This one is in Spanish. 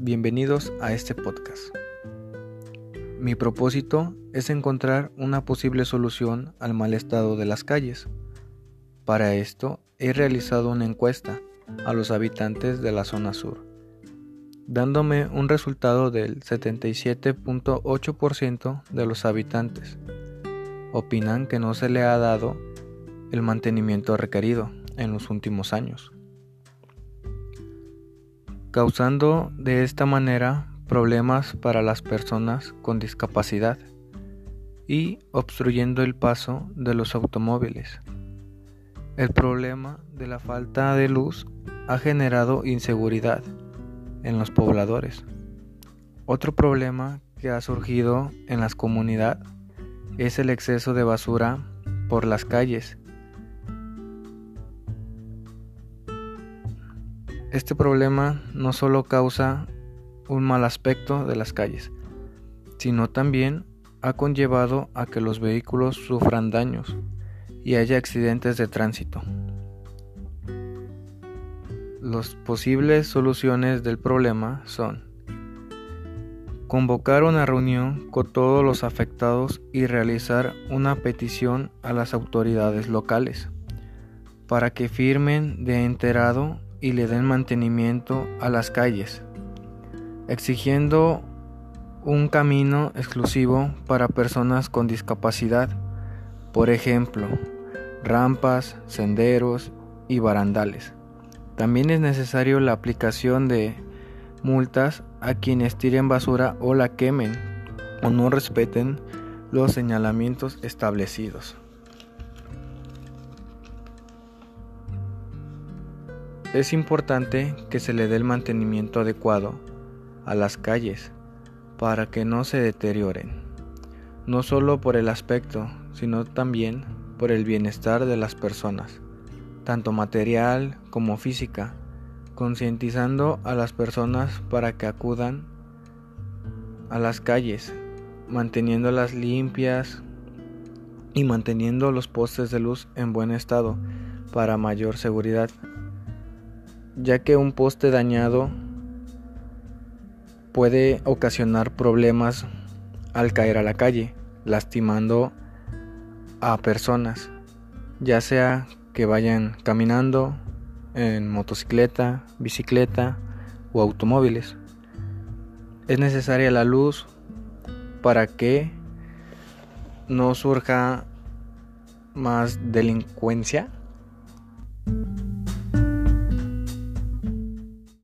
bienvenidos a este podcast. Mi propósito es encontrar una posible solución al mal estado de las calles. Para esto he realizado una encuesta a los habitantes de la zona sur, dándome un resultado del 77.8% de los habitantes. Opinan que no se le ha dado el mantenimiento requerido en los últimos años causando de esta manera problemas para las personas con discapacidad y obstruyendo el paso de los automóviles. El problema de la falta de luz ha generado inseguridad en los pobladores. Otro problema que ha surgido en las comunidades es el exceso de basura por las calles Este problema no solo causa un mal aspecto de las calles, sino también ha conllevado a que los vehículos sufran daños y haya accidentes de tránsito. Las posibles soluciones del problema son convocar una reunión con todos los afectados y realizar una petición a las autoridades locales para que firmen de enterado y le den mantenimiento a las calles, exigiendo un camino exclusivo para personas con discapacidad, por ejemplo, rampas, senderos y barandales. También es necesario la aplicación de multas a quienes tiren basura o la quemen o no respeten los señalamientos establecidos. Es importante que se le dé el mantenimiento adecuado a las calles para que no se deterioren, no solo por el aspecto, sino también por el bienestar de las personas, tanto material como física, concientizando a las personas para que acudan a las calles, manteniéndolas limpias y manteniendo los postes de luz en buen estado para mayor seguridad ya que un poste dañado puede ocasionar problemas al caer a la calle, lastimando a personas, ya sea que vayan caminando en motocicleta, bicicleta o automóviles. Es necesaria la luz para que no surja más delincuencia